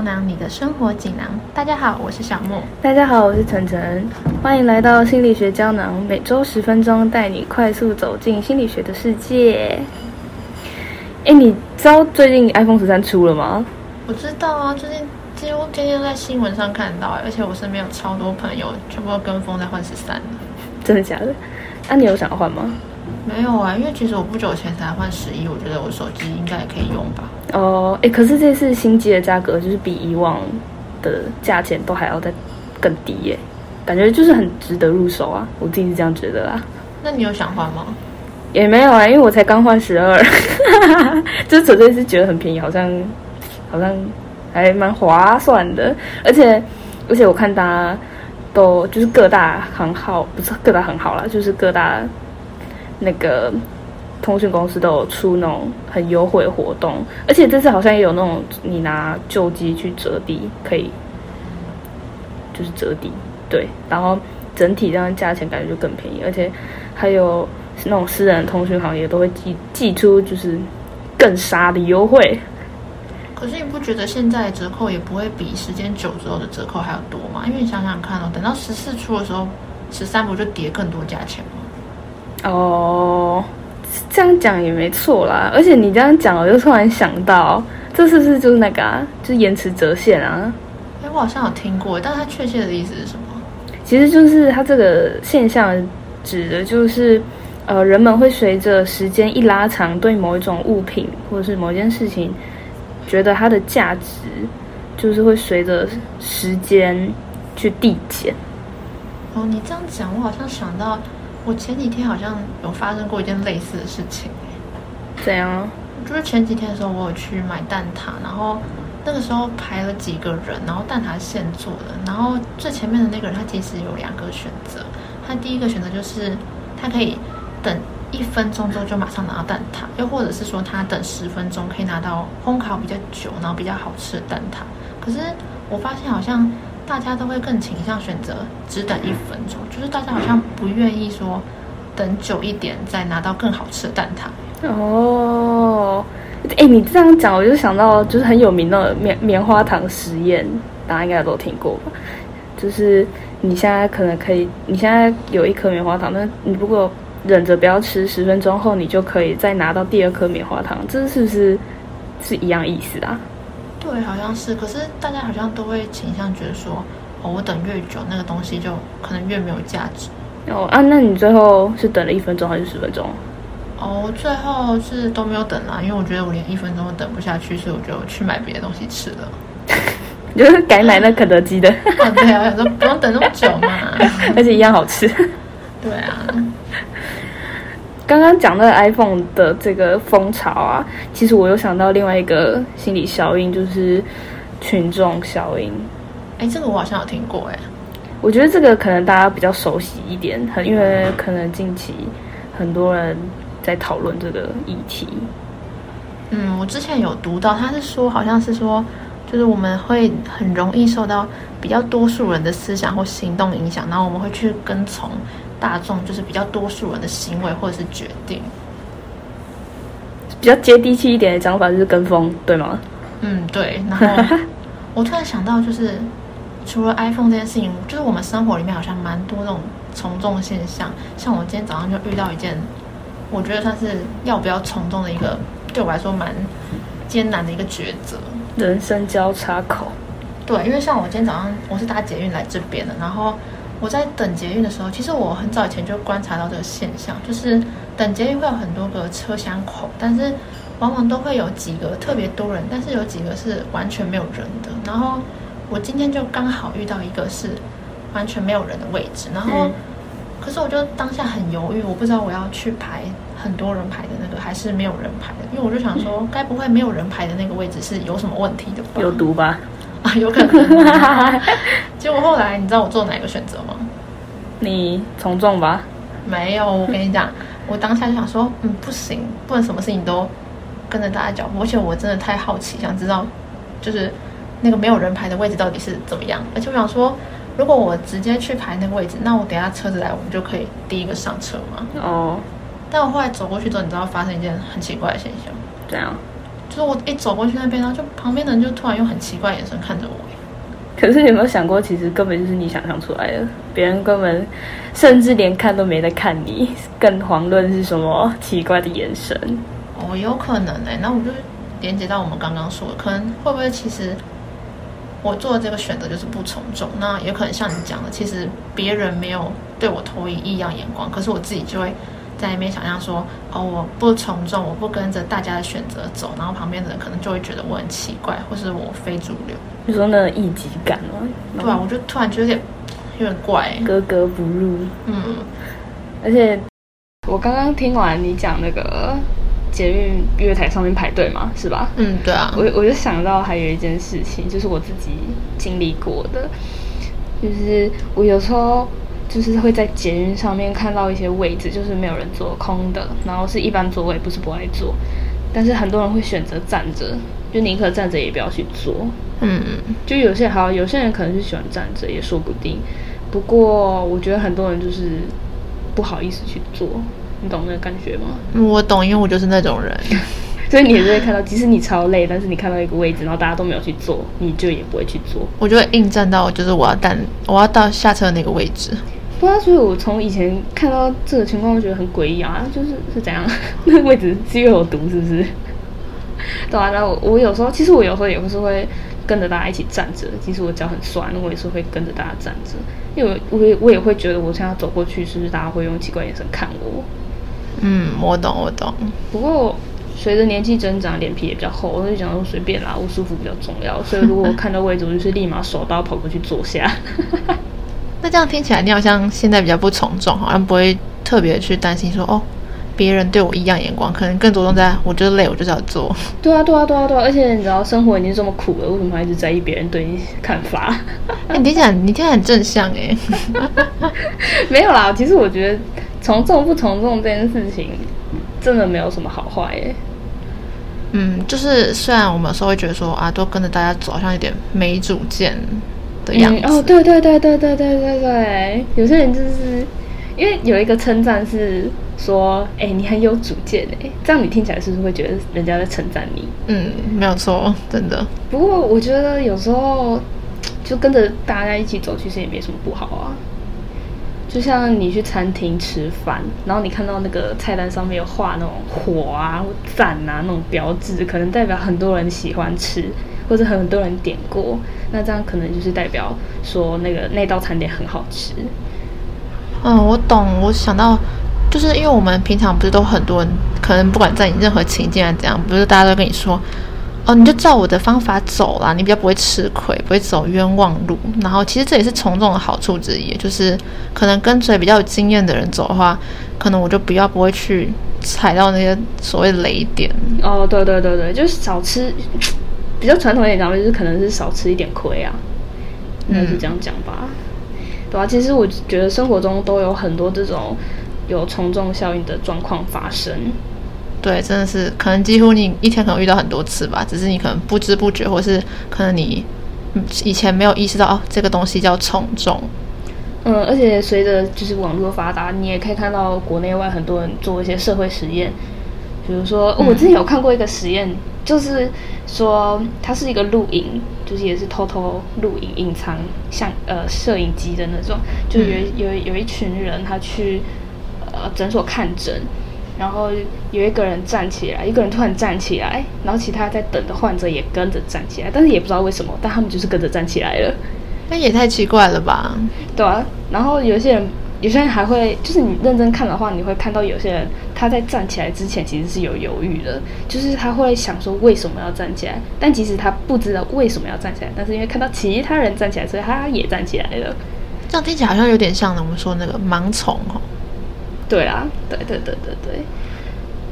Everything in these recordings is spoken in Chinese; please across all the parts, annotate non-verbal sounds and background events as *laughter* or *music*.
囊，你的生活锦囊。大家好，我是小莫。大家好，我是晨晨。欢迎来到心理学胶囊，每周十分钟，带你快速走进心理学的世界。哎，你知道最近 iPhone 十三出了吗？我知道啊，最近几乎天天在新闻上看到，而且我身边有超多朋友全部都跟风在换十三真的假的？那你有想要换吗？没有啊，因为其实我不久前才换十一，我觉得我手机应该也可以用吧。哦，哎，可是这次新机的价格就是比以往的价钱都还要再更低耶，感觉就是很值得入手啊，我自己是这样觉得啦。那你有想换吗？也没有啊，因为我才刚换十二，*laughs* 就纯粹是觉得很便宜，好像好像还蛮划算的，而且而且我看大家都就是各大行号，不是各大很好啦，就是各大。那个通讯公司都有出那种很优惠活动，而且这次好像也有那种你拿旧机去折抵，可以就是折抵，对，然后整体这样价钱感觉就更便宜，而且还有那种私人通讯行业都会寄寄出就是更杀的优惠。可是你不觉得现在折扣也不会比时间久之后的折扣还要多吗？因为你想想看哦，等到十四出的时候，十三不就叠更多价钱吗？哦，这样讲也没错啦。而且你这样讲，我就突然想到，这是不是就是那个，啊，就是延迟折现啊？哎，我好像有听过，但它确切的意思是什么？其实就是它这个现象指的就是，呃，人们会随着时间一拉长，对某一种物品或者是某一件事情，觉得它的价值就是会随着时间去递减。哦，你这样讲，我好像想到。我前几天好像有发生过一件类似的事情，怎样？就是前几天的时候，我有去买蛋挞，然后那个时候排了几个人，然后蛋挞现做的，然后最前面的那个人他其实有两个选择，他第一个选择就是他可以等一分钟之后就马上拿到蛋挞，又或者是说他等十分钟可以拿到烘烤比较久然后比较好吃的蛋挞，可是我发现好像。大家都会更倾向选择只等一分钟，就是大家好像不愿意说等久一点再拿到更好吃的蛋挞。哦，哎，你这样讲，我就想到就是很有名的棉棉花糖实验，大家应该都听过吧？就是你现在可能可以，你现在有一颗棉花糖，那你如果忍着不要吃，十分钟后你就可以再拿到第二颗棉花糖，这是不是是一样意思啊？对，好像是。可是大家好像都会倾向觉得说，哦，我等越久，那个东西就可能越没有价值。哦啊，那你最后是等了一分钟还是十分钟？哦，最后是都没有等啦，因为我觉得我连一分钟都等不下去，所以我就去买别的东西吃了。*laughs* 就是改买那肯德基的。啊，对啊，我想说不用等那么久嘛，*laughs* 而且一样好吃。对啊。刚刚讲到 iPhone 的这个风潮啊，其实我又想到另外一个心理效应，就是群众效应。哎，这个我好像有听过哎。我觉得这个可能大家比较熟悉一点，很因为可能近期很多人在讨论这个议题。嗯，我之前有读到，他是说好像是说，就是我们会很容易受到比较多数人的思想或行动影响，然后我们会去跟从。大众就是比较多数人的行为或者是决定，比较接地气一点的讲法就是跟风，对吗？嗯，对。然后 *laughs* 我突然想到，就是除了 iPhone 这件事情，就是我们生活里面好像蛮多那种从众现象。像我今天早上就遇到一件，我觉得算是要不要从众的一个，对我来说蛮艰难的一个抉择。人生交叉口。对，因为像我今天早上我是搭捷运来这边的，然后。我在等捷运的时候，其实我很早以前就观察到这个现象，就是等捷运会有很多个车厢口，但是往往都会有几个特别多人，但是有几个是完全没有人的。然后我今天就刚好遇到一个是完全没有人的位置，然后可是我就当下很犹豫，我不知道我要去排很多人排的那个，还是没有人排的，因为我就想说，该不会没有人排的那个位置是有什么问题的吧？有毒吧？啊，有可能。*laughs* 结果后来，你知道我做哪个选择吗？你从众吧。没有，我跟你讲，*laughs* 我当下就想说，嗯，不行，不能什么事情都跟着大家脚步。而且我真的太好奇，想知道就是那个没有人排的位置到底是怎么样。而且我想说，如果我直接去排那个位置，那我等下车子来，我们就可以第一个上车嘛。哦。但我后来走过去之后，你知道发生一件很奇怪的现象？怎样？就是我一走过去那边，然后就旁边的人就突然用很奇怪的眼神看着我。可是你有没有想过，其实根本就是你想象出来的，别人根本甚至连看都没得看你，更遑论是什么奇怪的眼神。哦，有可能哎，那我就连接到我们刚刚说的，可能会不会其实我做的这个选择就是不从众？那也可能像你讲的，其实别人没有对我投以异样眼光，可是我自己就会。在那边想象说，哦，我不从众，我不跟着大家的选择走，然后旁边的人可能就会觉得我很奇怪，或是我非主流。你说那异己感吗？对啊，我就突然觉得有点有点怪，格格不入。嗯，而且我刚刚听完你讲那个捷运月台上面排队嘛，是吧？嗯，对啊。我我就想到还有一件事情，就是我自己经历过的，就是我有时候。就是会在捷运上面看到一些位置，就是没有人坐，空的，然后是一般座位，不是不爱坐，但是很多人会选择站着，就宁可站着也不要去坐。嗯，就有些好，有些人可能是喜欢站着，也说不定。不过我觉得很多人就是不好意思去坐，你懂那个感觉吗？我懂，因为我就是那种人，*laughs* 所以你也会看到，即使你超累，但是你看到一个位置，然后大家都没有去坐，你就也不会去坐。我就会硬站到，就是我要站，我要到下车的那个位置。不知道，所以我从以前看到这个情况，我觉得很诡异啊！就是是怎样，*laughs* 那个位置是又有毒，是不是？对啊，然后我有时候，其实我有时候也不是会跟着大家一起站着，即使我脚很酸，我也是会跟着大家站着，因为我也我也会觉得，我现在走过去，是不是大家会用奇怪眼神看我？嗯，我懂，我懂。不过随着年纪增长，脸皮也比较厚，我就想说随便啦，我舒服比较重要。所以如果我看到位置，我就是立马手刀跑过去坐下。*laughs* 那这样听起来，你好像现在比较不从众，好像不会特别去担心说哦，别人对我异样眼光，可能更着重在我觉得累，我就是要做。*laughs* 对啊，对啊，对啊，对啊！而且你知道，生活已经这么苦了，为什么还一直在意别人对你 *laughs* 看法？你听起来，你听起来很正向哎。*laughs* 没有啦，其实我觉得从众不从众这件事情，真的没有什么好坏哎。嗯，就是虽然我们有时候会觉得说啊，都跟着大家走，好像有点没主见。嗯哦，对对对对对对对对，有些人就是因为有一个称赞是说，哎，你很有主见哎，这样你听起来是不是会觉得人家在称赞你？嗯，没有错，真的。不过我觉得有时候就跟着大家一起走，其实也没什么不好啊。就像你去餐厅吃饭，然后你看到那个菜单上面有画那种火啊、赞啊那种标志，可能代表很多人喜欢吃。或者很多人点过，那这样可能就是代表说那个那道餐点很好吃。嗯，我懂。我想到，就是因为我们平常不是都很多人，可能不管在你任何情境啊怎样，不是大家都跟你说，哦，你就照我的方法走啦，你比较不会吃亏，不会走冤枉路。然后其实这也是从众的好处之一，就是可能跟随比较有经验的人走的话，可能我就比较不会去踩到那些所谓雷点。哦，对对对对，就是少吃。比较传统一点讲，就是可能是少吃一点亏啊，应该是这样讲吧，对吧？其实我觉得生活中都有很多这种有从众效应的状况发生。对，真的是可能几乎你一天可能遇到很多次吧，只是你可能不知不觉，或是可能你以前没有意识到哦，这个东西叫从众。嗯，而且随着就是网络发达，你也可以看到国内外很多人做一些社会实验，比如说我之前有看过一个实验。就是说，它是一个录影，就是也是偷偷录影、隐藏像呃摄影机的那种。就有有有一群人，他去呃诊所看诊，然后有一个人站起来，一个人突然站起来，然后其他在等的患者也跟着站起来，但是也不知道为什么，但他们就是跟着站起来了。那也太奇怪了吧？对啊，然后有些人。有些人还会，就是你认真看的话，你会看到有些人他在站起来之前其实是有犹豫的，就是他会想说为什么要站起来，但其实他不知道为什么要站起来，但是因为看到其他人站起来，所以他也站起来了。这样听起来好像有点像我们说那个盲从哦。对啊，对对对对对。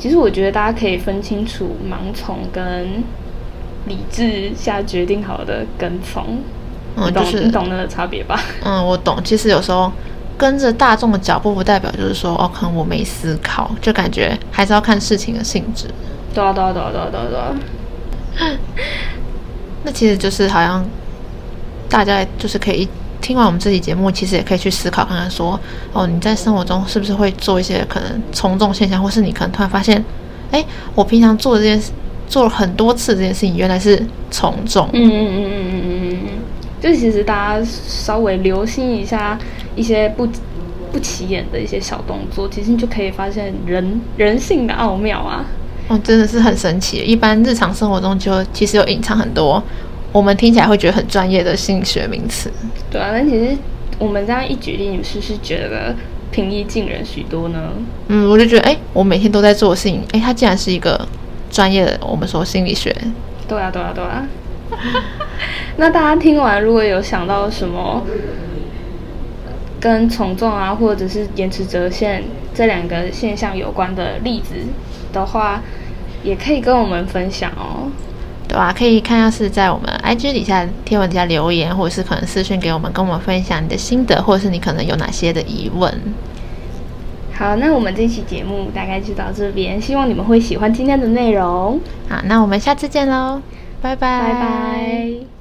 其实我觉得大家可以分清楚盲从跟理智下决定好的跟从，嗯，就是你懂那个差别吧？嗯，我懂。其实有时候。跟着大众的脚步，不代表就是说，哦，可能我没思考，就感觉还是要看事情的性质。对啊，对啊，对啊，对啊，对啊。*laughs* 那其实就是好像大家就是可以听完我们这期节目，其实也可以去思考看看，说，哦，你在生活中是不是会做一些可能从众现象，或是你可能突然发现，哎，我平常做的这件事做了很多次这件事情，原来是从众。嗯嗯嗯嗯嗯嗯嗯，就其实大家稍微留心一下一些不不起眼的一些小动作，其实你就可以发现人人性的奥妙啊。哦，真的是很神奇。一般日常生活中就其实有隐藏很多我们听起来会觉得很专业的心理学名词。对啊，但其实我们这样一举例，你是不是觉得平易近人许多呢？嗯，我就觉得，哎，我每天都在做的事情，哎，它竟然是一个专业的，我们说心理学。对啊，对啊，对啊。*laughs* 那大家听完，如果有想到什么跟从众啊，或者是延迟折现这两个现象有关的例子的话，也可以跟我们分享哦。对吧？可以看下是在我们 IG 底下贴文底下留言，或者是可能私讯给我们，跟我们分享你的心得，或者是你可能有哪些的疑问。好，那我们这期节目大概就到这边，希望你们会喜欢今天的内容。好，那我们下次见喽，拜拜，拜拜。